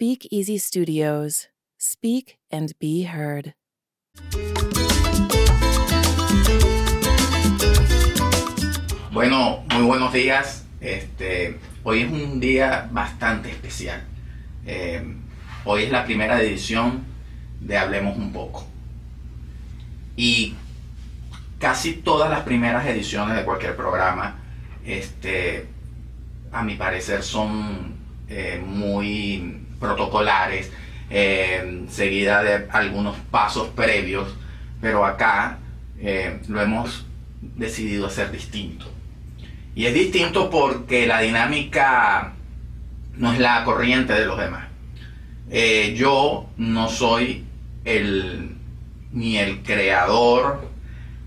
Speak Easy Studios. Speak and be heard. Bueno, muy buenos días. Este, hoy es un día bastante especial. Eh, hoy es la primera edición de Hablemos un poco. Y casi todas las primeras ediciones de cualquier programa, este, a mi parecer, son eh, muy protocolares, eh, seguida de algunos pasos previos, pero acá eh, lo hemos decidido hacer distinto. Y es distinto porque la dinámica no es la corriente de los demás. yo no soy el, ni el creador,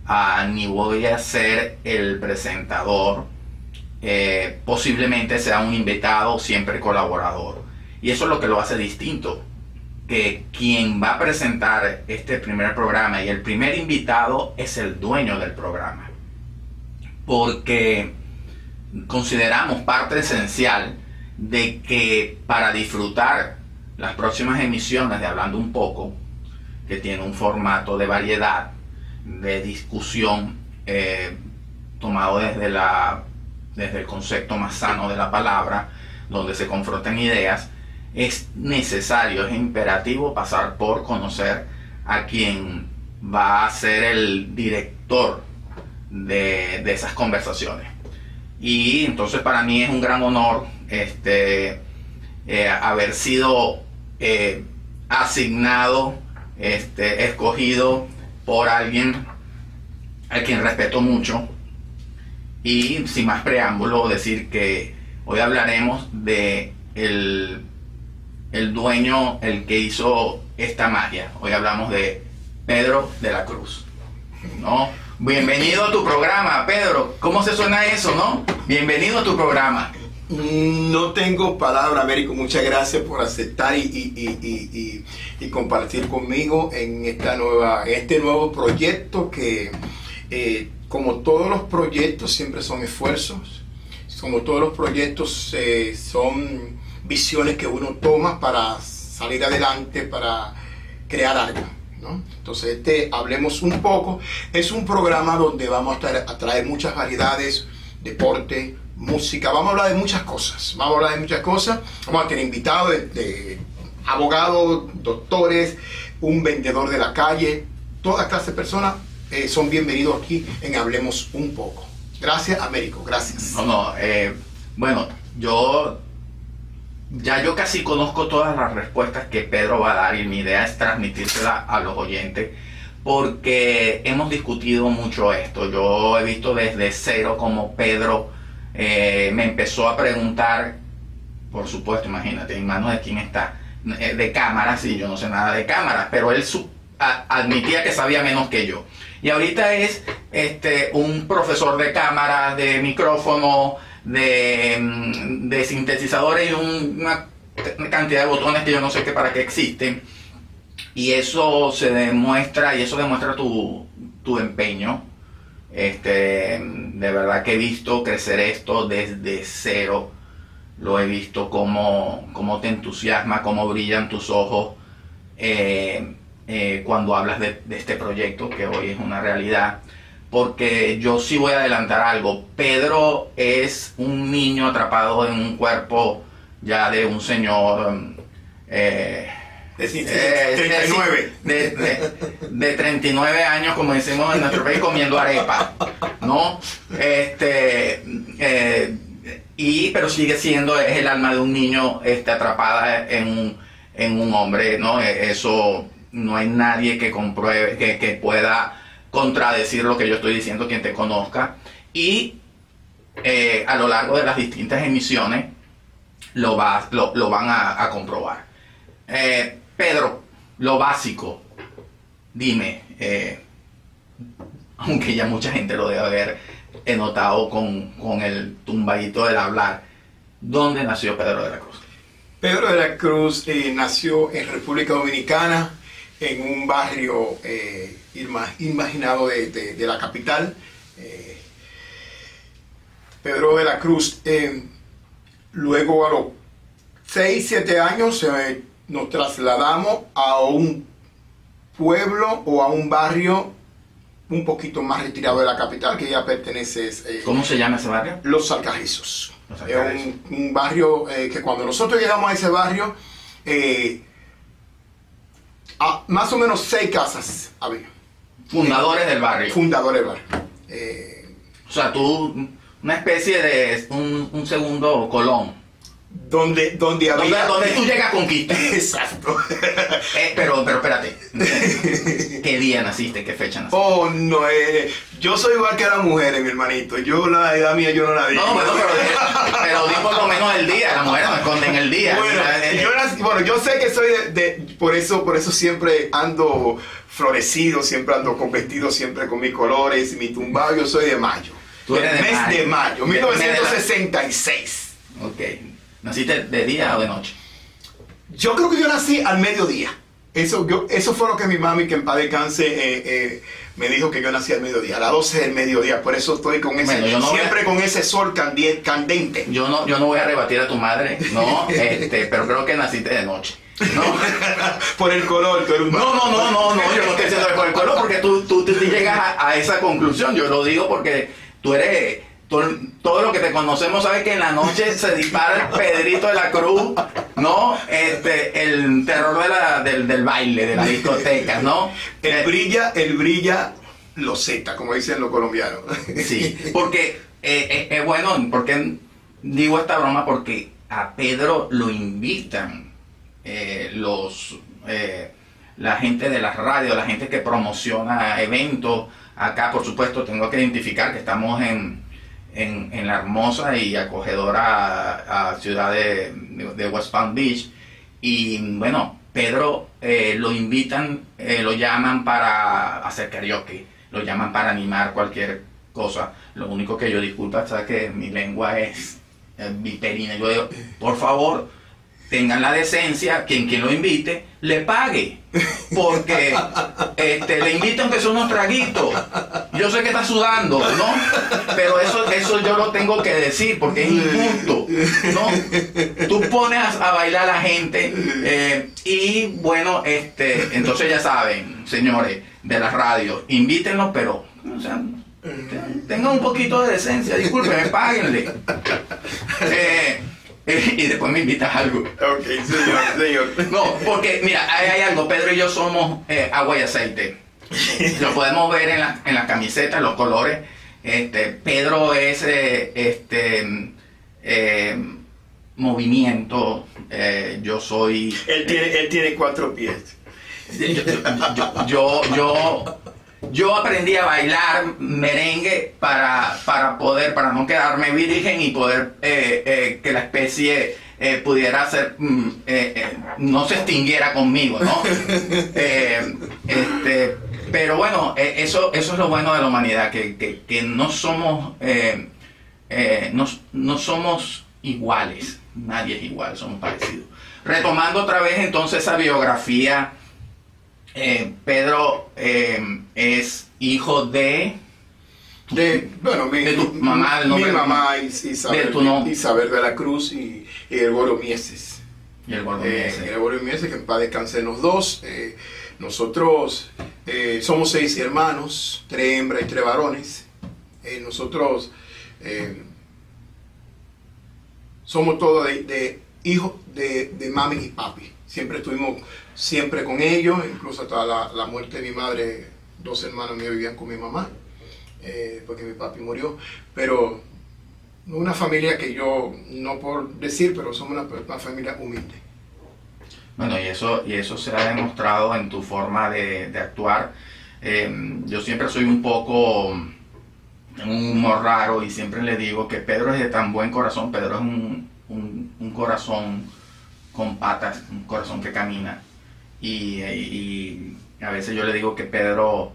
ah, ni voy a ser el presentador. Eh, posiblemente sea un invitado, siempre colaborador. Y eso es lo que lo hace distinto. Que quien va a presentar este primer programa y el primer invitado es el dueño del programa. Porque consideramos parte esencial de que para disfrutar las próximas emisiones de Hablando un poco, que tiene un formato de variedad, de discusión, eh, tomado desde, la, desde el concepto más sano de la palabra, donde se confrontan ideas, es necesario, es imperativo pasar por conocer a quien va a ser el director de, de esas conversaciones. Y entonces para mí es un gran honor este, eh, haber sido eh, asignado este, escogido por alguien a quien respeto mucho. Y sin más preámbulo, decir que hoy hablaremos de el, el dueño, el que hizo esta magia. Hoy hablamos de Pedro de la Cruz. ¿no? Bienvenido a tu programa, Pedro. ¿Cómo se suena eso, no? Bienvenido a tu programa. No tengo palabra, Américo. Muchas gracias por aceptar y, compartir conmigo en, esta nueva, este nuevo proyecto que, eh, como todos los proyectos, siempre son esfuerzos. Como todos los proyectos, eh, son visiones que uno toma para salir adelante, para crear algo. Entonces, este, hablemos un poco. Es un programa donde vamos a traer, a traer muchas variedades, deporte, música, vamos a hablar de muchas cosas, vamos a hablar de muchas cosas, vamos a tener invitados de, abogados, doctores, un vendedor de la calle, toda clase de personas eh, son bienvenidos aquí en Hablemos un poco. Gracias, Américo, gracias. No, no, eh, bueno, yo ya yo casi conozco todas las respuestas que Pedro va a dar y mi idea es transmitírsela a los oyentes porque hemos discutido mucho esto. Yo he visto desde cero como Pedro eh, me empezó a preguntar, por supuesto, imagínate, en manos de quién está, eh, de cámaras, y yo no sé nada de cámaras, pero él admitía que sabía menos que yo. Y ahorita es este, un profesor de cámaras, de micrófono, de, mm, de sintetizadores y una cantidad de botones que yo no sé qué para qué existen. Y eso se demuestra, y eso demuestra tu, tu empeño este, de verdad que he visto crecer esto desde cero. Lo he visto cómo, cómo te entusiasma, cómo brillan tus ojos eh, eh, cuando hablas de, este proyecto que hoy es una realidad. Porque yo sí voy a adelantar algo. Pedro es un niño atrapado en un cuerpo ya de un señor eh, de, 39. De, 39 años, como decimos en nuestro país, comiendo arepa, ¿no? Este, eh, y, pero sigue siendo, es el alma de un niño este, atrapada en un, en un hombre, ¿no? E, eso no hay nadie que compruebe, que, que pueda contradecir lo que yo estoy diciendo, quien te conozca. Y eh, a lo largo de las distintas emisiones lo, va, lo, lo van a, comprobar. Eh, Pedro, lo básico, dime, eh, aunque ya mucha gente lo debe haber notado con, el tumbadito del hablar, ¿dónde nació Pedro de la Cruz? Pedro de la Cruz nació en República Dominicana, en un barrio imaginado de, la capital. Pedro de la Cruz, luego a los 6, 7 años eh, nos trasladamos a un pueblo o a un barrio un poquito más retirado de la capital, que ya pertenece... eh, ¿Cómo se llama ese barrio? Los Alcarrizos. Los Es Alcarrizos. un, un barrio eh, que cuando nosotros llegamos a ese barrio, eh, a- más o menos seis casas había, Fundadores del barrio. fundadores del barrio. Eh, O sea, tú, una especie de un, un segundo Colón. Donde, donde había... donde tú llegas a conquistar. Exacto. Eh, pero, pero espérate. ¿Qué día naciste? ¿Qué fecha naciste? Oh, no, eh, yo soy igual que las mujeres, mi hermanito. Yo la edad mía yo no la digo. No, bueno, pero, pero di por lo menos el día. Las mujeres no esconden el día. Bueno, Eh, yo, nací- bueno, yo sé que soy de, de- por eso, por eso siempre ando florecido, siempre ando con vestido, siempre con mis colores, mi tumbado, yo soy de mayo. Tú eres El de mes mayo. de mayo, De- de la- 1966. Ok. ¿Naciste de día o de noche? Yo creo que yo nací al mediodía. Eso, yo, eso fue lo que mi mami, que en paz descanse, eh, eh, me dijo que yo nací al mediodía, a las 12 del mediodía. Por eso estoy con ese, Bueno, yo no voy a- siempre con ese sol candente. Yo no, yo no voy a rebatir a tu madre, no, este, pero creo que naciste de noche. No, por el color, tú eres un no, no, no, no, no, yo no estoy diciendo por el color porque tú, tú, tú llegas a, a esa conclusión. Yo lo digo porque tú eres, todo lo que te conocemos sabe que en la noche se dispara el Pedrito de la Cruz, ¿no? Este, el terror de la, del, del baile, de la discoteca, ¿no? El Eh, brilla, el brilla lo zeta, como dicen los colombianos. Sí, porque eh, eh, es bueno, porque digo esta broma porque a Pedro lo invitan eh, los eh, la gente de las radios, la gente que promociona eventos. Acá, por supuesto, tengo que identificar que estamos en, en, la hermosa y acogedora a, ciudad de, West Palm Beach. Y bueno, Pedro eh, lo invitan, eh, lo llaman para hacer karaoke, lo llaman para animar cualquier cosa. Lo único que yo disculpa es que mi lengua es viperina. Yo digo, por favor, tengan la decencia, quien quien lo invite, le pague. Porque este, le invitan que son unos traguitos. Yo sé que está sudando, ¿no? Pero eso, eso yo lo tengo que decir porque es injusto, ¿no? Tú pones a, bailar a la gente eh, y bueno, este, entonces ya saben, señores de la radio, invítenlos, pero, o sea, ten- tengan un poquito de decencia, discúlpenme, páguenle. Eh, y después me invitas a algo. ok, señor, señor. No, porque mira, hay, hay algo, Pedro y yo somos eh, agua y aceite. Lo podemos ver en la, en la camiseta, los colores. Este, Pedro es eh, este eh, movimiento, eh, yo soy Él tiene, él tiene cuatro pies. yo, yo, yo, yo, yo aprendí a bailar merengue para, para poder, para no quedarme virgen y poder eh, eh, que la especie eh, pudiera ser, mm, no se extinguiera conmigo, ¿no? Este, pero bueno, eso, eso es lo bueno de la humanidad, que, que, que no somos, no, no somos iguales, nadie es igual, somos parecidos. Retomando otra vez entonces esa biografía, eh, Pedro eh, es hijo de... De, bueno, mi, De tu mamá, el nombre mi de- mamá Isabel, de tu nombre. Isabel de la Cruz y, y Gregorio Mieses. Y el gordo Eh, ese. Gregorio Mieses, que en paz descansen los dos. Eh, nosotros eh, somos seis hermanos, tres hembras y tres varones. Eh, nosotros eh, somos todos de, de hijos de, de mami y papi. Siempre estuvimos siempre con ellos, incluso hasta la, la muerte de mi madre, dos hermanos míos vivían con mi mamá, eh, porque mi papi murió. Pero una familia que yo, no por decir, pero somos una, una familia humilde. Bueno, y eso, y eso se ha demostrado en tu forma de, de actuar. Eh, yo siempre soy un poco un humor raro y siempre le digo que Pedro es de tan buen corazón. Pedro es un- un corazón con patas, un corazón que camina. Y, a veces yo le digo que Pedro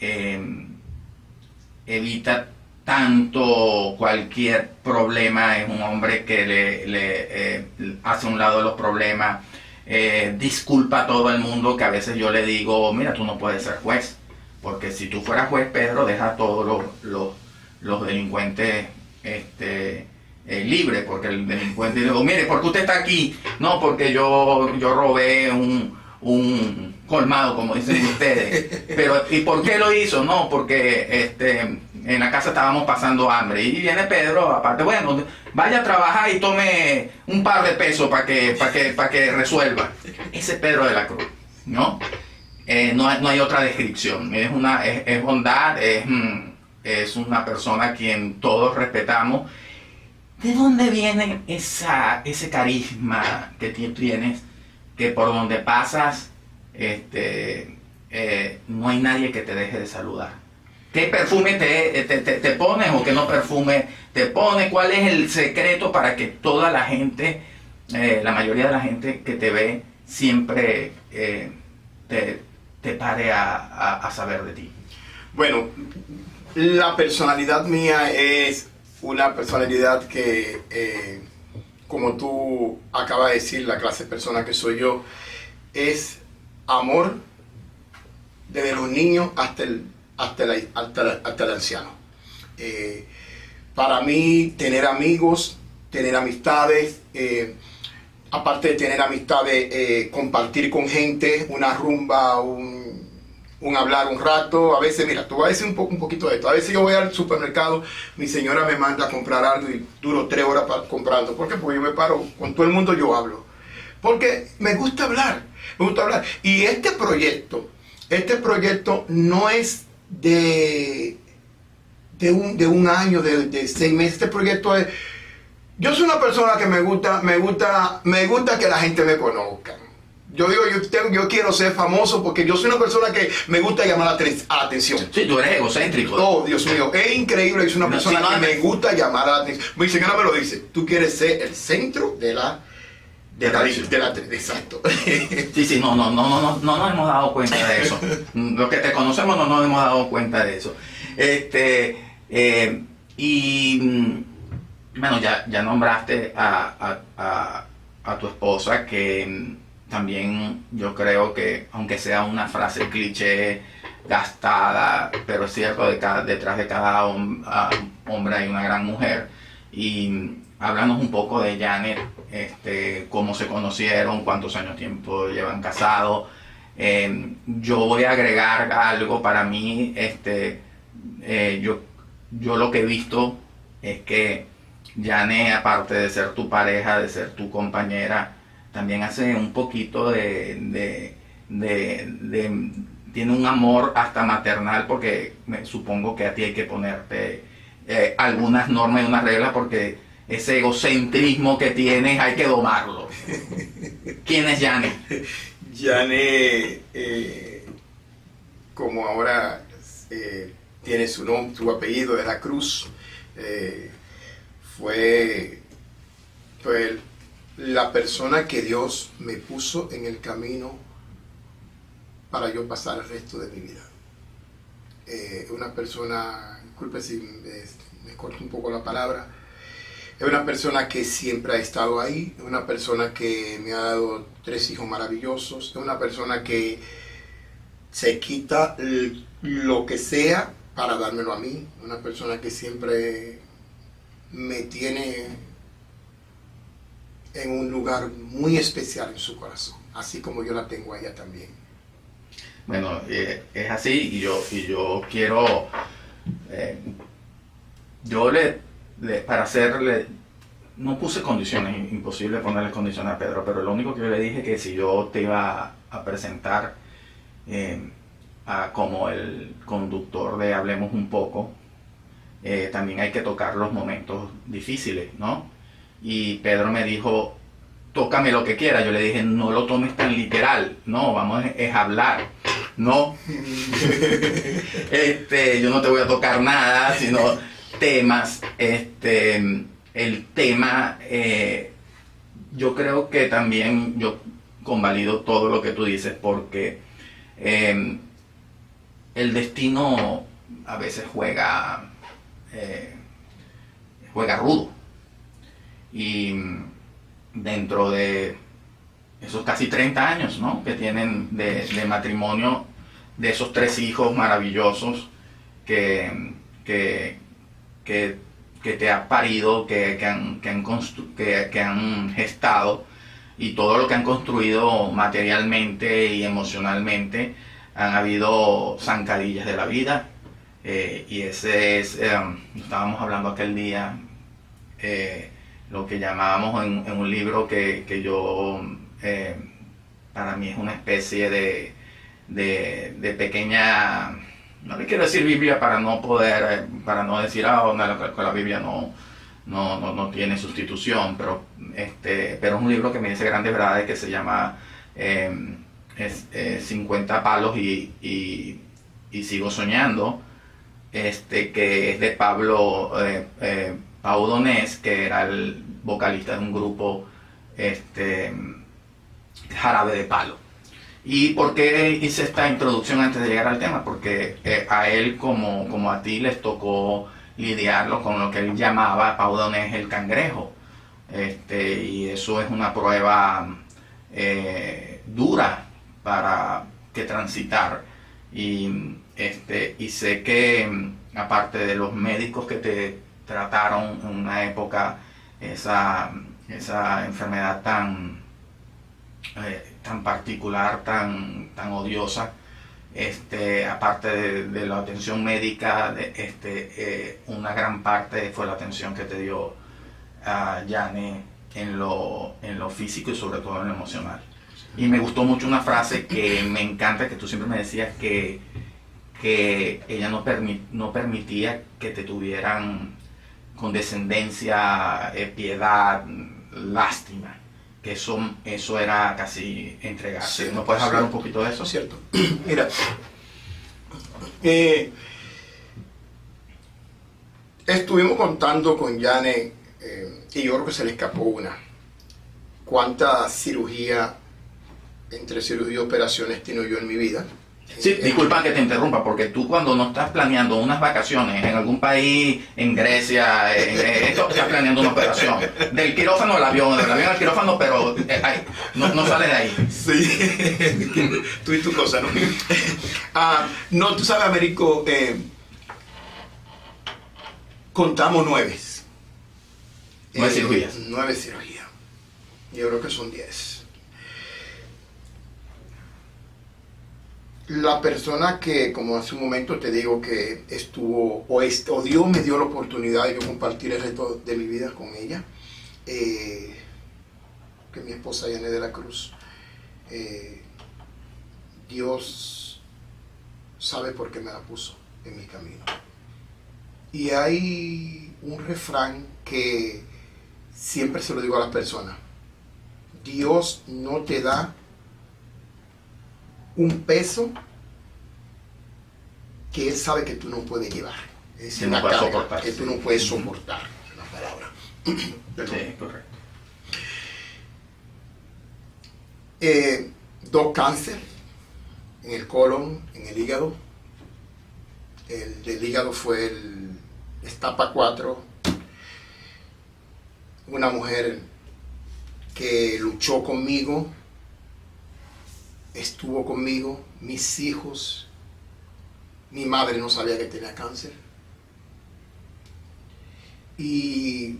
eh, evita tanto cualquier problema, es un hombre que le, eh, hace un lado los problemas, eh, disculpa a todo el mundo que a veces yo le digo, mira, tú no puedes ser juez, porque si tú fueras juez, Pedro, deja a todos los, los, los delincuentes este, eh, libre, porque el delincuente dijo, mire, ¿por qué usted está aquí? No, porque yo, yo robé un, un colmado, como dicen ustedes. Pero, ¿y por qué lo hizo? No, porque este, en la casa estábamos pasando hambre. Y viene Pedro, aparte, bueno, vaya a trabajar y tome un par de pesos para que, para que, para que resuelva. Ese es Pedro de la Cruz, ¿no? Eh, no, no hay otra descripción. Es, una, es, es bondad, es, mm, es una persona a quien todos respetamos. ¿De dónde viene esa, ese carisma que tienes? Que por donde pasas, este, eh, no hay nadie que te deje de saludar. ¿Qué perfume te, te, te- te pones o qué no perfume te pones? ¿Cuál es el secreto para que toda la gente, eh, la mayoría de la gente que te ve, siempre eh, te, te pare a, a- a saber de ti? Bueno, la personalidad mía es una personalidad que, eh, como tú acabas de decir, la clase de persona que soy yo, es amor desde los niños hasta el, hasta el, hasta el- hasta el anciano. Eh, para mí, tener amigos, tener amistades, eh, aparte de tener amistades, compartir con gente, una rumba, un, un hablar un rato. A veces, mira, tú vas a decir un, poco, un poquito de esto. A veces yo voy al supermercado, mi señora me manda a comprar algo y duro tres horas comprando. ¿Por qué? Porque yo me paro, con todo el mundo yo hablo. Porque me gusta hablar, me gusta hablar. Y este proyecto, este proyecto no es de, de, un, de un año, de, de seis meses. Este proyecto es... Yo soy una persona que me gusta, me gusta, me gusta que la gente me conozca. Yo digo, yo, tengo- yo quiero ser famoso porque yo soy una persona que me gusta llamar la, aten- a la atención. Sí, tú eres egocéntrico. Oh, Dios mío, es increíble, es una No, persona no, que me gusta llamar a la atención. Mi señora me lo dice, tú quieres ser el centro de la... De la, de la, exacto. Sí, sí, no, no, no, no, no, no nos hemos dado cuenta de eso. Los que te conocemos no nos hemos dado cuenta de eso. Este, eh, y mm, bueno, ya, ya nombraste a, a- a- a tu esposa que mm, también yo creo que, aunque sea una frase cliché, gastada, pero es cierto, detrás de cada ah, hombre hay una gran mujer. Y háblanos un poco de Janet, este, cómo se conocieron, cuántos años tiempo llevan casados. Eh, yo voy a agregar algo para mí, este, eh, yo, yo lo que he visto es que Janet, aparte de ser tu pareja, de ser tu compañera, también hace un poquito de, de, de- de- tiene un amor hasta maternal porque me supongo que a ti hay que ponerte eh, algunas normas y unas reglas porque ese egocentrismo que tienes hay que domarlo. ¿Quién es Janet? Yane, eh, como ahora eh, tiene su nombre, su apellido de la Cruz, fue, fue la persona que Dios me puso en el camino para yo pasar el resto de mi vida. Eh, una persona, disculpe si me, me corto un poco la palabra, es una persona que siempre ha estado ahí, es una persona que me ha dado tres hijos maravillosos, es una persona que se quita lo que sea para dármelo a mí, una persona que siempre me tiene en un lugar muy especial en su corazón, así como yo la tengo a ella también. Bueno, eh, es así y yo, y yo quiero, eh, yo le, para hacerle, no puse condiciones, imposible ponerle condiciones a Pedro, pero lo único que yo le dije que si yo te iba a presentar eh, como el conductor de Hablemos un poco, también hay que tocar los momentos difíciles, ¿no? Y Pedro me dijo, tócame lo que quiera. Yo le dije, no lo tomes tan literal, no, vamos es, hablar, no. este, yo no te voy a tocar nada, sino temas. Este, el tema, eh, yo creo que también yo convalido todo lo que tú dices porque eh, el destino a veces juega, eh, juega rudo. Y dentro de esos casi 30 años ¿no? que tienen de, matrimonio, de esos tres hijos maravillosos que, que, que, que te ha parido, que, que han, han que, que han gestado y todo lo que han construido materialmente y emocionalmente, han habido zancadillas de la vida. Eh, y ese es, eh, estábamos hablando aquel día, eh, lo que llamábamos en, un libro que, que yo, para mí es una especie de, de, pequeña, no le quiero decir Biblia para no poder, para no decir, ah, oh, no, la Biblia no, no, no, no, tiene sustitución, pero, este, pero es un libro que me dice grandes verdades que se llama eh, es, 50 palos y, y, y, sigo soñando, este, que es de Pablo eh, Donés, que era el vocalista de un grupo este, jarabe de palo. ¿Y por qué hice esta introducción antes de llegar al tema? Porque eh, a él como, como a ti les tocó lidiarlo con lo que él llamaba Paudones el cangrejo. Este, y eso es una prueba eh, dura para que transitar. Y, este, y sé que aparte de los médicos que te trataron en una época esa, esa enfermedad tan, eh, tan particular, tan, tan odiosa, este, aparte de, la atención médica, este, eh, una gran parte fue la atención que te dio a Yane en lo, en lo físico y sobre todo en lo emocional. Y me gustó mucho una frase que me encanta, que tú siempre me decías que, que ella no, no permitía que te tuvieran condescendencia, eh, piedad, lástima que eso, eso era casi entregarse. ¿No puedes hablar un poquito de eso? Cierto. Mira, eh, estuvimos contando con Yane, eh, y yo creo que se le escapó una. ¿Cuánta cirugía, entre cirugía y operaciones, tengo yo en mi vida? Sí, disculpa que te interrumpa, porque tú cuando no estás planeando unas vacaciones en algún país, en Grecia, en, esto, estás planeando una operación. Del quirófano al avión, del avión al quirófano, pero eh, no, no sales de ahí. Sí, tú y tu cosa, ¿no? Ah, no, tú sabes, Américo, eh, contamos nueve. Nueve eh, cirugías. Nueve cirugías. Yo creo que son diez. La persona que, como hace un momento te digo, que estuvo, o, Dios me dio la oportunidad de compartir el resto de mi vida con ella, eh, que mi esposa Yane de la Cruz, eh, Dios sabe por qué me la puso en mi camino. Y hay un refrán que siempre se lo digo a las personas, Dios no te da un peso que él sabe que tú no puedes llevar. Es una carga que tú no puedes soportar. Una palabra. sí, correcto. Eh, dos cáncer en el colon, en el hígado. El del hígado fue el estapa 4. Una mujer que luchó conmigo estuvo conmigo, mis hijos, mi madre no sabía que tenía cáncer. Y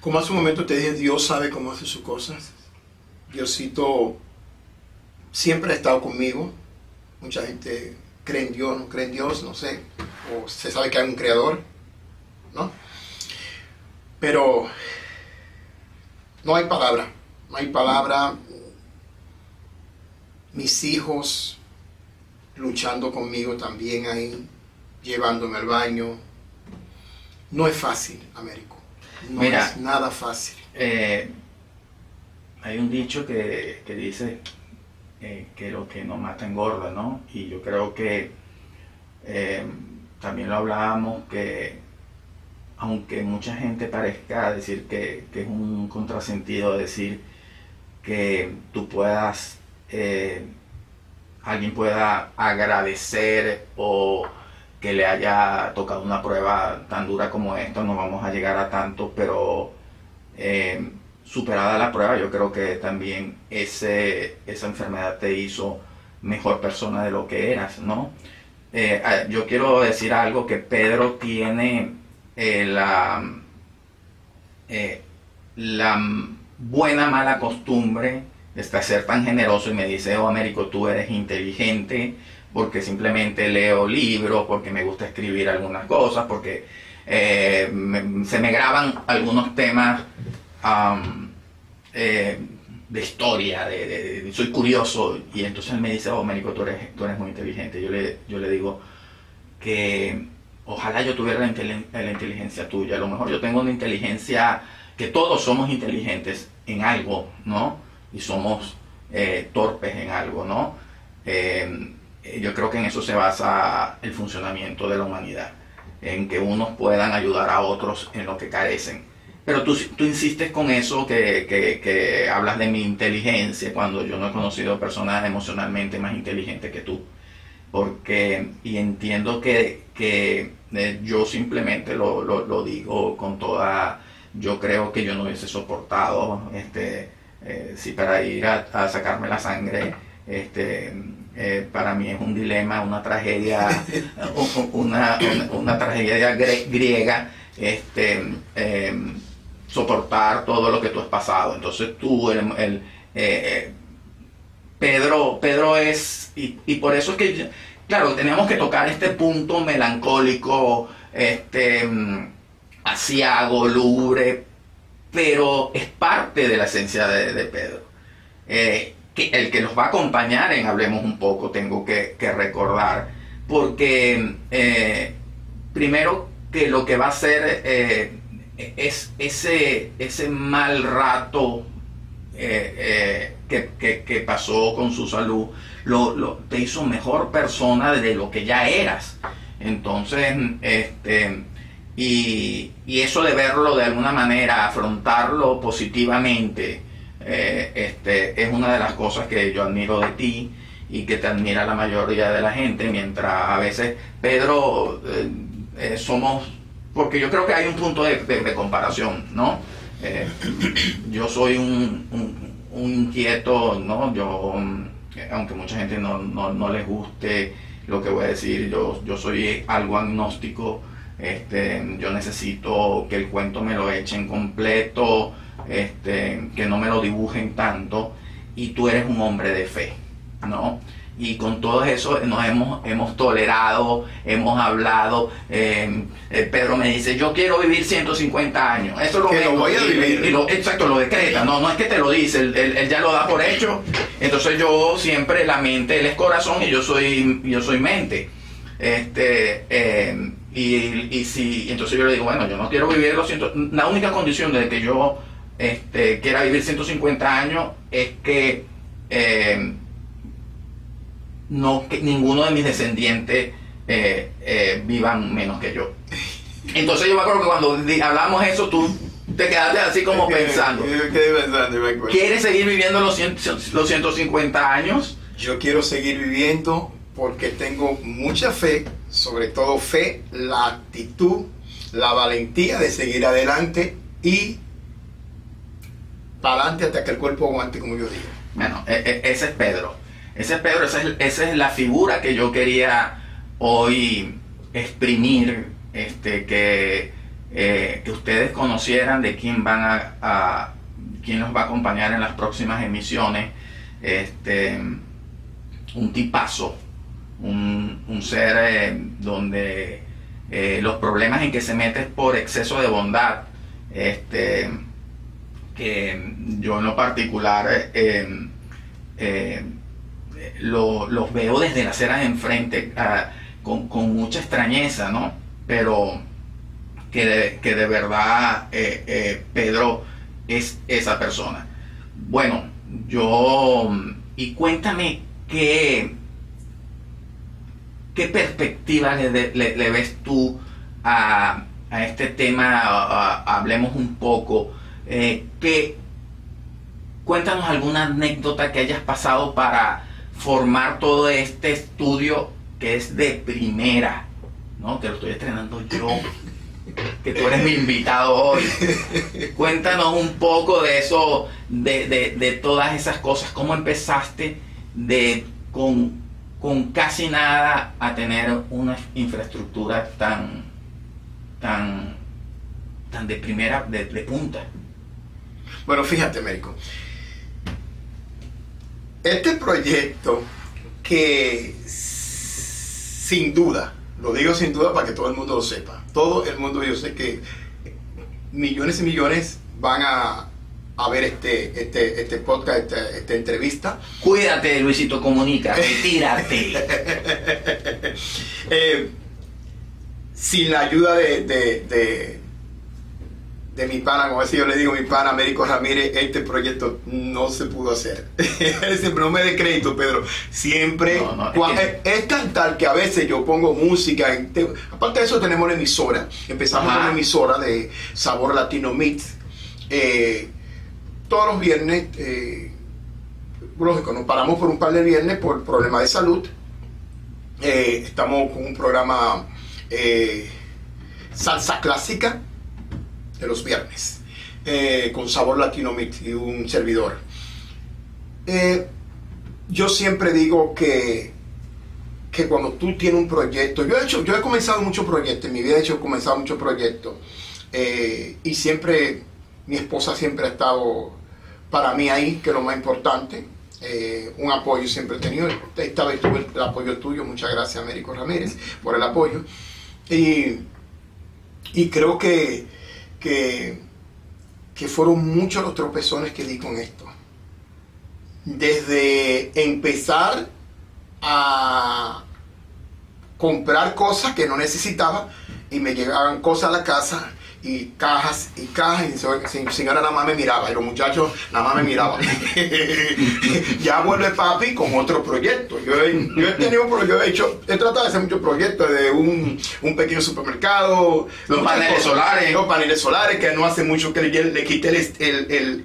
como hace un momento te dije, Dios sabe cómo hace sus cosas. Diosito siempre ha estado conmigo. Mucha gente cree en Dios, no cree en Dios, no sé. O se sabe que hay un creador. Pero no hay palabra, no hay palabra. Mis hijos luchando conmigo también ahí, llevándome al baño. No es fácil, Américo. No es nada fácil. Eh, hay un dicho que, dice eh, que lo que no mata engorda, ¿no? Y yo creo que eh, también lo hablábamos que aunque mucha gente parezca decir que, es un contrasentido decir que tú puedas, eh, alguien pueda agradecer o que le haya tocado una prueba tan dura como esta, no vamos a llegar a tanto, pero eh, superada la prueba, yo creo que también ese, esa enfermedad te hizo mejor persona de lo que eras, ¿no? Eh, yo quiero decir algo que Pedro tiene eh, la, eh, la buena mala costumbre de ser tan generoso y me dice, oh Américo, tú eres inteligente porque simplemente leo libros, porque me gusta escribir algunas cosas, porque se me graban algunos temas de historia, de, soy curioso, y entonces él me dice, oh, Américo, tú eres, tú eres muy inteligente. Yo le, yo le digo que ojalá yo tuviera la, inteligencia tuya, a lo mejor yo tengo una inteligencia, que todos somos inteligentes en algo, ¿no? Y somos eh, torpes en algo, ¿no? Eh, yo creo que en eso se basa el funcionamiento de la humanidad, en que unos puedan ayudar a otros en lo que carecen. Pero tú, tú insistes con eso que, que, hablas de mi inteligencia cuando yo no he conocido personas emocionalmente más inteligentes que tú. Porque, y entiendo que, que eh, yo simplemente lo, lo, digo con toda, yo creo que yo no hubiese soportado, este, eh, si para ir a, sacarme la sangre, este, eh, para mí es un dilema, una tragedia, una, una, tragedia griega, este, soportar todo lo que tú has pasado. Entonces tú, el, el eh, Pedro, Pedro es, y, por eso es que, claro, tenemos que tocar este punto melancólico, este, mm, asiago, lúgubre, pero es parte de la esencia de, Pedro. Eh, el que nos va a acompañar en Hablemos un poco, tengo que, recordar, porque eh, primero que lo que va a ser es ese, ese mal rato eh, eh, que, pasó con su salud, lo, te hizo mejor persona de lo que ya eras. Entonces, este, y, eso de verlo de alguna manera, afrontarlo positivamente, eh, este, es una de las cosas que yo admiro de ti y que te admira la mayoría de la gente, mientras a veces, Pedro, somos porque yo creo que hay un punto de, comparación, ¿no? Eh, yo soy un, inquieto, ¿no? Yo, aunque mucha gente no, no, les guste lo que voy a decir, yo, yo soy algo agnóstico, este, yo necesito que el cuento me lo echen completo, este, que no me lo dibujen tanto, y tú eres un hombre de fe, ¿no? Y con todo eso nos hemos, hemos tolerado, hemos hablado. Eh, eh, Pedro me dice, yo quiero vivir 150 años. Eso lo, que voy a vivir. exacto, lo decreta, no, no es que te lo dice, él, ya lo da por hecho. Entonces yo siempre, la mente, él es corazón y yo soy, yo soy mente. Este, eh, y, y, si, entonces yo le digo, bueno, yo no quiero vivir los ciento, la única condición de que yo este, quiera vivir 150 años es que no que ninguno de mis descendientes eh, eh, vivan menos que yo. Entonces yo me acuerdo que cuando hablamos eso, tú te quedaste así como pensando. ¿Quieres seguir viviendo los, los 150 años? Yo quiero seguir viviendo porque tengo mucha fe, sobre todo fe, la actitud, la valentía de seguir adelante y para adelante hasta que el cuerpo aguante, como yo digo. Bueno, e, e, ese es Pedro. Ese es Pedro, esa es, la figura que yo quería hoy exprimir, este, que, eh, que ustedes conocieran de quién van a, quién nos va a acompañar en las próximas emisiones. Este, un tipazo, un, ser eh, donde eh, los problemas en que se mete es por exceso de bondad. Este, que yo en lo particular los veo desde la acera de enfrente ah, con, mucha extrañeza, ¿no? Pero que de, que de verdad eh, eh, Pedro es esa persona. Bueno, yo... Y cuéntame qué, qué perspectiva le, ves tú a, este tema, hablemos un poco. Eh, que, cuéntanos alguna anécdota que hayas pasado para formar todo este estudio que es de primera, ¿no? Que lo estoy estrenando yo, que tú eres mi invitado hoy. Cuéntanos un poco de eso, de, todas esas cosas, cómo empezaste, de con, con casi nada a tener una infraestructura tan, tan, tan de primera, de, de punta. Bueno, fíjate, Américo. Este proyecto que sin duda, lo digo sin duda para que todo el mundo lo sepa, todo el mundo yo sé que millones y millones van a, a ver este, este, este podcast, esta, esta entrevista. Cuídate, Luisito Comunica, retírate. Eh, sin la ayuda de, de, de, de mi pana, como así yo le digo, mi pana Américo Ramírez, este proyecto no se pudo hacer. Siempre no me dé crédito, Pedro. Siempre. No, no, es que- es, tal que a veces yo pongo música. te- aparte de eso, tenemos una emisora. Empezamos Ajá. con una emisora de Sabor Latino Mix. Eh, todos los viernes, eh, lógico, nos paramos por un par de viernes por problemas de salud. Eh, estamos con un programa salsa clásica de los viernes, eh, con sabor latino y un servidor. Eh, yo siempre digo que, que cuando tú tienes un proyecto, yo he, hecho, yo he comenzado muchos proyectos, en mi vida he hecho comenzado muchos proyectos, eh, y siempre, mi esposa siempre ha estado para mí ahí, que es lo más importante. Un apoyo siempre he tenido. Esta vez tuve el apoyo tuyo. Muchas gracias, Américo Ramírez, por el apoyo. Y, y creo que, que, que fueron muchos los tropezones que di con esto. Desde empezar a comprar cosas que no necesitaba y me llegaban cosas a la casa y cajas y cajas y sin- señora nada más me miraba y los muchachos nada más me miraban. Ya vuelve papi con otro proyecto. Yo he, yo he tenido yo he hecho he tratado de hacer muchos proyectos de un, un pequeño supermercado Los paneles solares. los paneles solares que no hace mucho que le, le quité el, el,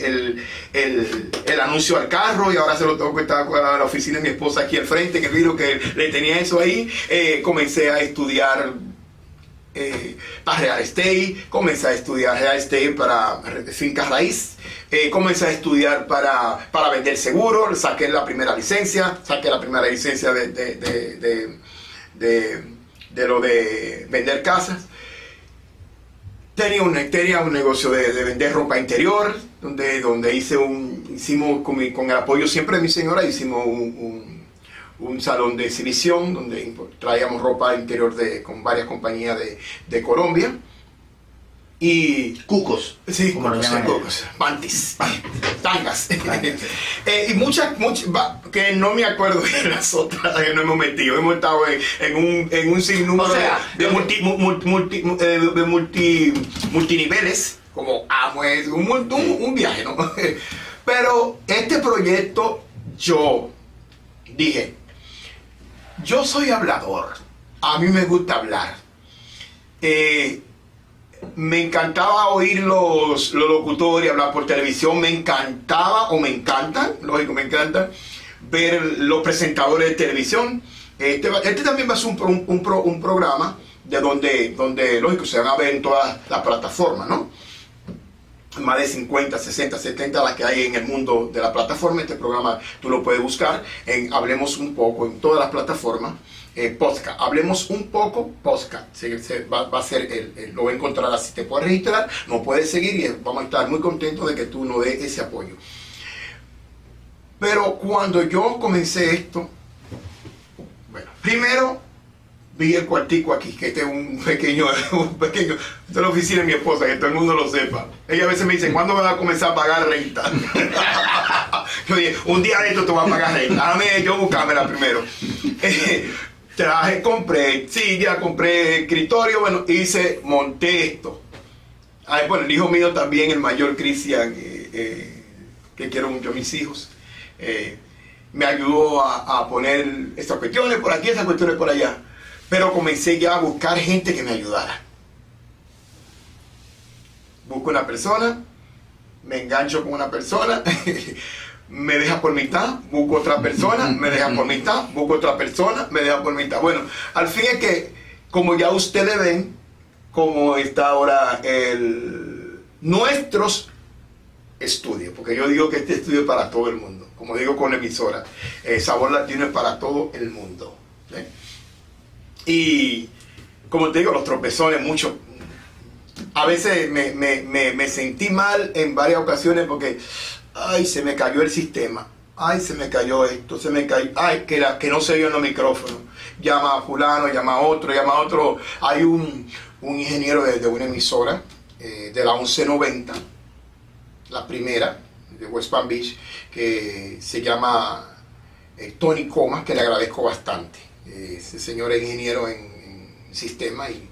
el, el, anuncio al carro y ahora se lo tengo que estar a la oficina de mi esposa aquí al frente que vieron que le tenía eso ahí. Eh, comencé a estudiar eh, para real estate, comencé a estudiar real estate para fincas raíz, eh, comencé a estudiar para, para vender seguro, saqué la primera licencia, saqué la primera licencia de, de, de, de- de- lo de vender casas. Tenía un, tenía un negocio de vender ropa interior, donde, donde hice un, hicimos con, mi- con el apoyo siempre de mi señora, hicimos un, un- un salón de exhibición donde traíamos ropa interior de, con varias compañías de, de Colombia. Y Cucos. Sí, como llaman cocos, panties, tangas. Eh, y muchas, muchas, que no me acuerdo de las otras que no hemos metido. Hemos estado en, en un, en un sinnúmero O sea, de, multi, mu- multi, multi- eh, de multi- multiniveles, como un, un, un- un viaje, ¿no? Pero este proyecto, yo dije, yo soy hablador, a mí me gusta hablar. Eh, me encantaba oír los, locutores hablar por televisión, me encantaba o me encantan, lógico, me encanta ver los presentadores de televisión. Este, este también va a ser un programa de donde, donde, lógico, se van a ver en todas las plataformas, ¿no? Más de 50, 60, 70 las que hay en el mundo de la plataforma. Este programa tú lo puedes buscar en Hablemos un poco en todas las plataformas. Eh. Hablemos un poco podcast. Se- se- va, a ser el, el- lo así. Te puedes registrar, nos puedes seguir y vamos a estar muy contentos de que tú nos des ese apoyo. Pero cuando yo comencé esto, bueno, primero vi el cuartico aquí, que este es un pequeño, un pequeño, esta es la oficina de mi esposa, que todo el mundo lo sepa. Ella a veces me dice, ¿cuándo me va a comenzar a pagar renta? yo dije, un día de esto te voy a pagar renta, déjame yo buscármela primero. Eh, traje, compré silla, compré escritorio, bueno, hice, monté esto. Ay, bueno, el hijo mío también, el mayor Cristian, eh, eh, que quiero mucho a mis hijos, me ayudó a, a poner estas cuestiones por aquí, esas cuestiones por allá. Pero comencé ya a buscar gente que me ayudara. Busco una persona, me engancho con una persona, me deja por mitad, busco otra persona, me deja por mitad, busco otra persona, me deja por mitad. Bueno, al fin es que, como ya ustedes ven, como está ahora el, nuestros estudio, porque yo digo que este estudio es para todo el mundo, como digo con la emisora, eh, Sabor Latino es para todo el mundo. ¿eh? Y como te digo, los tropezones, mucho. A veces me, sentí mal en varias ocasiones porque, ay, se me cayó el sistema ay, se me cayó esto, se me cayó, ay, que, era, que no se vio en los micrófonos. Llama a fulano, llama a otro, llama a otro. Hay un, ingeniero de, de, una emisora, eh, de la 1190, la primera, de West Palm Beach, que se llama eh, Tony Comas, que le agradezco bastante. Ese señor es ingeniero en, en sistema y,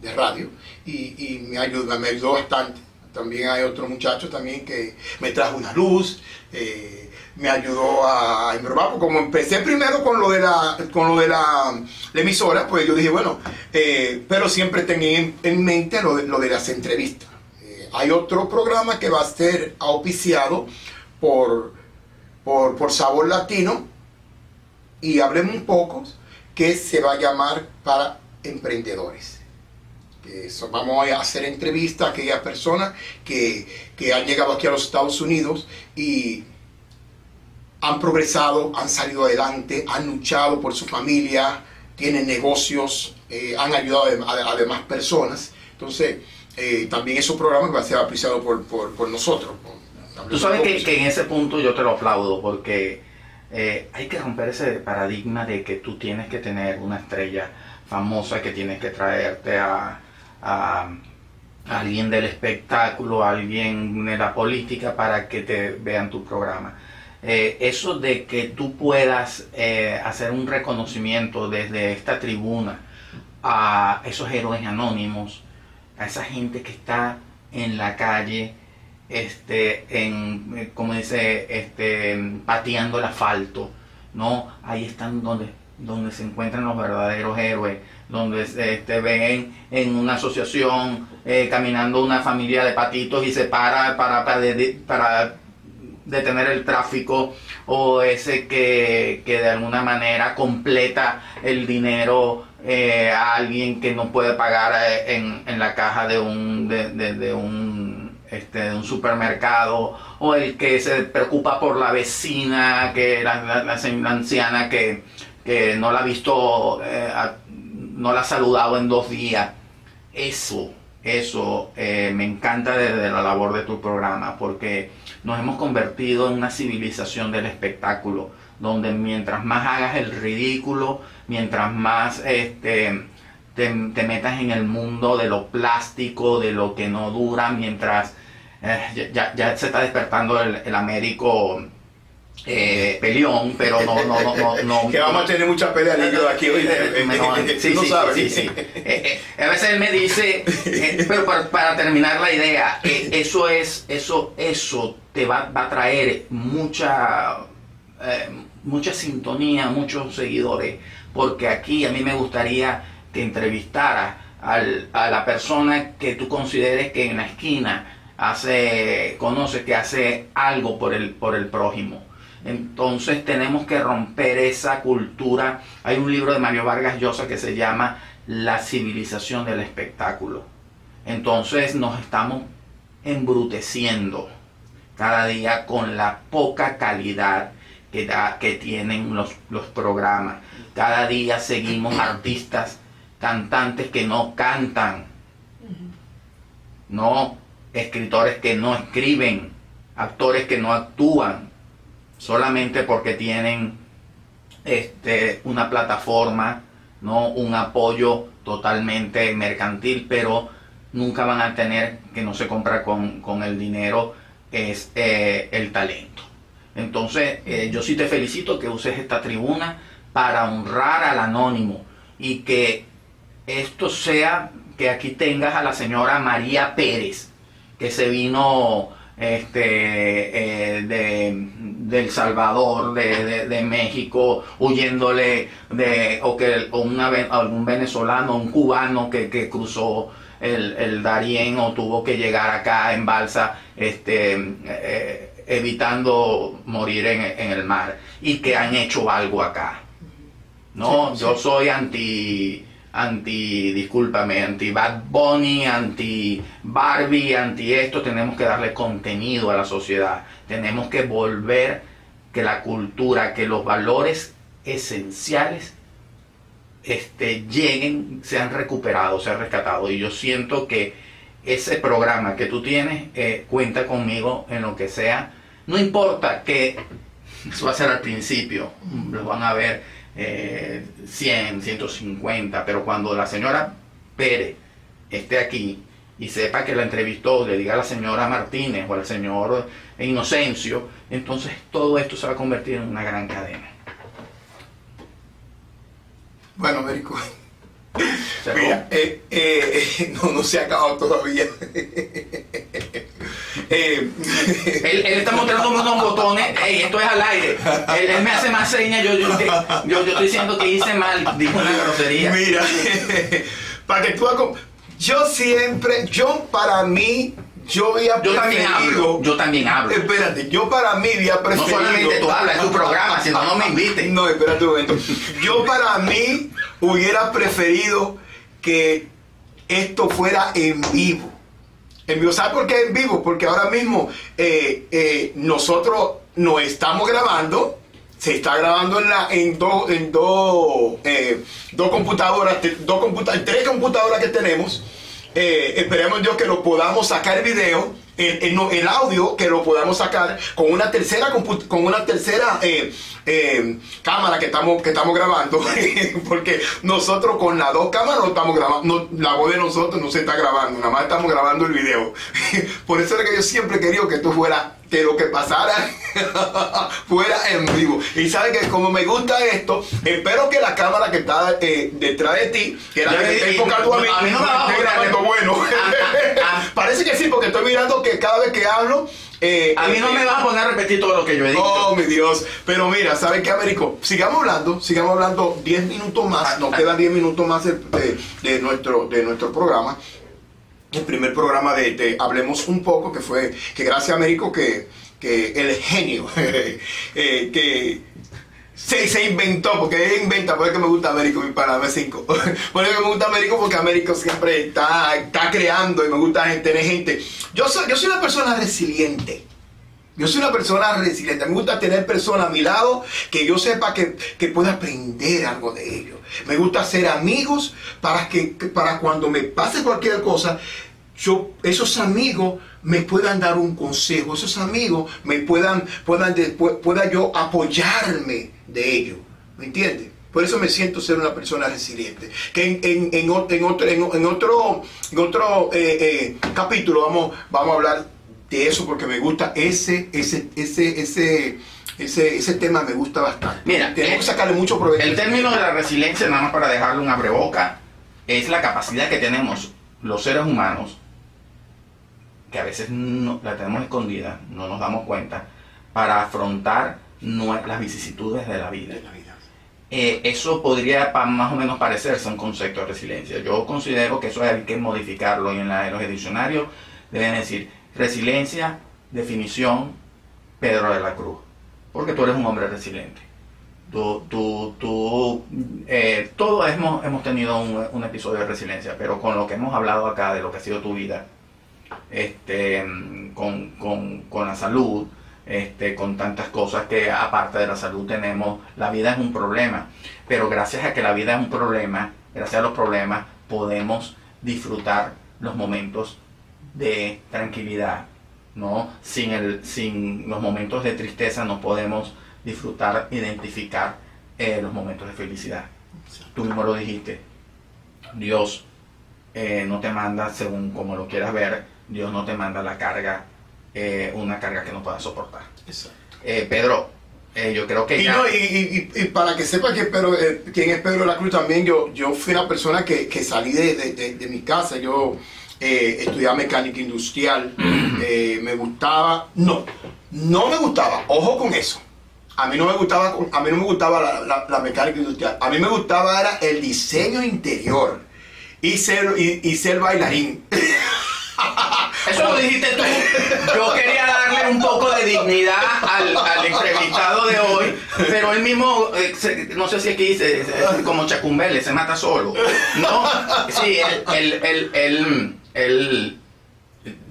de radio y, me, ayudó, me ayudó bastante. También hay otro muchacho también que me trajo una luz. Eh, me ayudó a improbar. Como empecé primero con lo de la, con lo de la, emisora, pues yo dije, bueno, eh, pero siempre tenía en, en mente lo de, lo de, las entrevistas. Eh, hay otro programa que va a ser auspiciado por, por, por Sabor Latino y hablemos un poco que se va a llamar para emprendedores. Eso, vamos a hacer entrevistas a aquellas personas que, que han llegado aquí a los Estados Unidos y han progresado, han salido adelante, han luchado por su familia, tienen negocios, eh, han ayudado a, a, demás personas. Entonces, eh, también esos programas va a ser apreciado por, por, por nosotros. Por, Tú sabes que, que, en ese punto yo te lo aplaudo porque eh, hay que romper ese paradigma de que tú tienes que tener una estrella famosa, que tienes que traerte a, alguien del espectáculo, a alguien de la política para que te vean tu programa. Eh, eso de que tú puedas eh, hacer un reconocimiento desde esta tribuna a esos héroes anónimos, a esa gente que está en la calle, este, en, eh, como dice, este, pateando el asfalto, ¿no? Ahí están donde, donde se encuentran los verdaderos héroes, donde este, ven en una asociación eh, caminando una familia de patitos y se para para, para, detener el tráfico o ese que, que de alguna manera completa el dinero eh, a alguien que no puede pagar en, en la caja de un, de un, este, de un supermercado o el que se preocupa por la vecina, que la, la, anciana que, que, no la ha visto, eh, no la ha saludado en dos días. Eso, eso eh, me encanta de, de la labor de tu programa porque nos hemos convertido en una civilización del espectáculo, donde mientras más hagas el ridículo, mientras más este, te, te metas en el mundo de lo plástico, de lo que no dura, mientras eh, ya, ya, se está despertando el, el Américo eh, peleón, pero no, no, no, no, no. Que vamos a tener mucha pelea de aquí hoy. sí, sí, sí, sí, eh, eh, a veces él me dice, pero para, para, terminar la idea, eso es, eso, eso te va, va a traer mucha, mucha sintonía, muchos seguidores, porque aquí a mí me gustaría que entrevistara al, a la persona que tú consideres que en la esquina hace, conoce que hace algo por el, por el prójimo entonces tenemos que romper esa cultura. Hay un libro de Mario Vargas Llosa que se llama La civilización del espectáculo. Entonces nos estamos embruteciendo cada día con la poca calidad que, da, que tienen los, los programas. Cada día seguimos artistas, cantantes que no cantan, no escritores que no escriben, actores que no actúan solamente porque tienen este, una plataforma, ¿no? un apoyo totalmente mercantil, pero nunca van a tener, que no se compra con, con el dinero, es eh, el talento. Entonces, eh, yo sí te felicito que uses esta tribuna para honrar al anónimo y que esto sea, que aquí tengas a la señora María Pérez, que se vino este, eh, de, de, El Salvador, de, de, de, México, huyéndole de, o que o una, algún venezolano, un cubano que, que cruzó el, el, Darién o tuvo que llegar acá en balsa, este, eh, evitando morir en, en, el mar, y que han hecho algo acá. No, sí, sí. yo soy anti anti, discúlpame, anti Bad Bunny, anti Barbie, anti esto, tenemos que darle contenido a la sociedad. Tenemos que volver que la cultura, que los valores esenciales este, lleguen, sean recuperados, sean rescatados. Y yo siento que ese programa que tú tienes eh, cuenta conmigo en lo que sea. No importa que eso va a ser al principio, lo van a ver eh, 100, 150, pero cuando la señora Pérez esté aquí y sepa que la entrevistó, le diga a la señora Martínez o al señor Inocencio, entonces todo esto se va a convertir en una gran cadena. Bueno, Américo. Mira, eh, eh, no, no se ha acabado todavía. Eh, él, está mostrando unos botones, esto es al aire. Él, me hace más señas, yo, yo, yo, estoy diciendo que hice mal, dijo una grosería. Mira, para que tú yo siempre, yo para mí, yo había yo también hablo, yo también hablo. Espérate, yo para mí había preferido. No solamente tú hablas, es tu programa, si no, no me invites. No, espérate un momento. Yo para mí hubiera preferido que esto fuera en vivo. En vivo, ¿sabes por qué en vivo? Porque ahora mismo eh, eh, nosotros no estamos grabando, se está grabando en, la, en dos en dos eh, dos computadoras, dos tres computadoras que tenemos. esperemos Dios que lo podamos sacar video el, el, audio que lo podamos sacar con una tercera con una tercera eh, eh, cámara que estamos que estamos grabando porque nosotros con las dos cámaras no estamos grabando la voz de nosotros no se está grabando nada más estamos grabando el video. Por eso es que yo siempre he querido que tú fueras que lo que pasara fuera en vivo. Y sabes que como me gusta esto, espero que la cámara que está eh, detrás de ti, que la que está enfocando a mí, a mí no me va a grabando bueno. Parece que sí, porque estoy mirando que cada vez que hablo eh, a mí no eh, me vas a poner a repetir todo lo que yo he dicho. Oh, mi Dios. Pero mira, ¿sabes qué, Américo? Sigamos hablando, sigamos hablando 10 minutos más. Nos quedan 10 minutos más de, nuestro, de nuestro programa el primer programa de, Hablemos un poco, que fue, que gracias a Américo, que, que el genio, eh, que se, se, inventó, porque él inventa, por eso me gusta Américo, mi para B5. por eso me gusta Américo, porque Américo siempre está, está creando y me gusta tener gente. Yo soy, yo soy una persona resiliente. Yo soy una persona resiliente. Me gusta tener personas a mi lado que yo sepa que, que pueda aprender algo de ellos. Me gusta ser amigos para que para cuando me pase cualquier cosa, yo, esos amigos me puedan dar un consejo, esos amigos me puedan, puedan pueda yo apoyarme de ellos. ¿Me entiendes? Por eso me siento ser una persona resiliente. Que en, en, en, otro, en otro, en otro eh, eh, capítulo vamos, vamos a hablar de eso porque me gusta ese, ese, ese, ese, ese, ese tema me gusta bastante. Mira, tenemos que sacarle mucho provecho. El término de la resiliencia, nada más para dejarle un abreboca, es la capacidad que tenemos los seres humanos, que a veces no, la tenemos escondida, no nos damos cuenta, para afrontar las vicisitudes de la vida. Eh, eso podría más o menos parecerse un concepto de resiliencia. Yo considero que eso hay que modificarlo y en, la, en los diccionarios deben decir resiliencia, definición, Pedro de la Cruz porque tú eres un hombre resiliente. Tú, tú, tú eh, todos hemos, hemos tenido un, episodio de resiliencia, pero con lo que hemos hablado acá de lo que ha sido tu vida, este, con, con, con la salud, este, con tantas cosas que aparte de la salud tenemos, la vida es un problema, pero gracias a que la vida es un problema, gracias a los problemas, podemos disfrutar los momentos de tranquilidad, ¿no? Sin, el, sin los momentos de tristeza no podemos disfrutar, identificar eh, los momentos de felicidad. Tú mismo lo dijiste, Dios eh, no te manda según como lo quieras ver, Dios no te manda la carga, eh, una carga que no puedas soportar. Pedro, yo creo que... Y, y, para que sepa que Pedro, quién es Pedro de la Cruz también, yo, yo fui una persona que, que salí de, de, de mi casa, yo eh, estudiaba mecánica industrial, eh, me gustaba, no, no me gustaba, ojo con eso. A mí no me gustaba, a mí no me gustaba la, mecánica industrial. A mí me gustaba era el diseño interior y ser, y, ser bailarín. eso lo dijiste tú. Yo quería darle un poco de dignidad al, al entrevistado de hoy, pero él mismo, eh, se- no sé si es que dice, como Chacumbele, se mata solo. No, sí, él, él, él, él, él-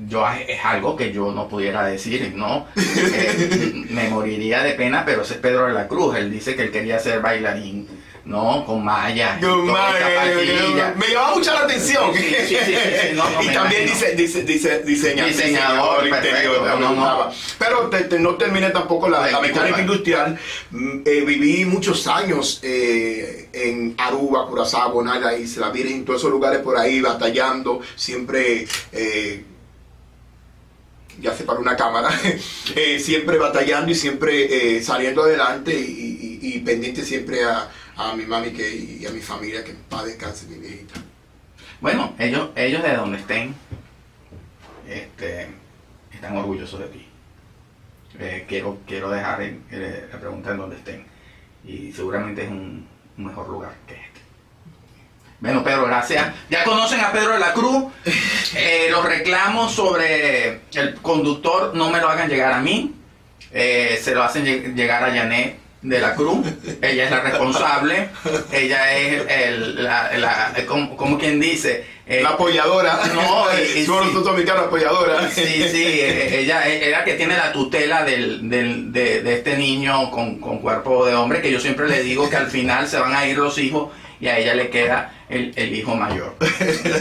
yo es algo que yo no pudiera decir, ¿no? Eh, me moriría de pena, pero ese es Pedro de la Cruz. Él dice que él quería ser bailarín, ¿no? Con malla. mío, patilla. me llama mucho la atención. Sí, sí, sí, sí, sí, no, no, y también dice, dice, dice, diseña- Diseñador, interior. perfecto, no, no. Pero te- te- no terminé tampoco la, mecánica industrial. Mm, eh, viví muchos años eh, en Aruba, Curazao, Bonaya, Isla Virgen, todos esos lugares por ahí batallando, siempre. eh, ya se para una cámara, eh, siempre batallando y siempre eh, saliendo adelante y, y- y pendiente siempre a, a mi mami que, y a mi familia, que en paz descanse mi viejita. Bueno, ellos, ellos de donde estén, este, están orgullosos de ti. Eh, quiero, quiero dejar en- eh, la pregunta en donde estén. Y seguramente es un, un mejor lugar que este. Bueno, Pedro, gracias. Ya conocen a Pedro de la Cruz. Eh, los reclamos sobre el conductor no me lo hagan llegar a mí. Eh, se lo hacen lleg- llegar a Janet de la Cruz. Ella es la responsable. Ella es el, la, la- como, como quien dice. eh, La apoyadora. No, y- sí. apoyadora. Sí, sí, eh, ella es la que tiene la tutela del, del- de, de este niño con, con cuerpo de hombre, que yo siempre le digo que al final se van a ir los hijos y a ella le queda el, el hijo mayor,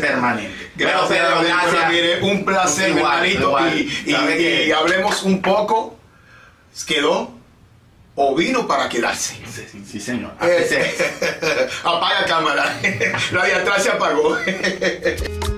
permanente. Gracias, David, mire, un placer, Igual. Y, y hablemos un poco. Quedó o vino para quedarse. Sí, sí, sí, señor. Se- Apaga cámara. La de atrás se apagó.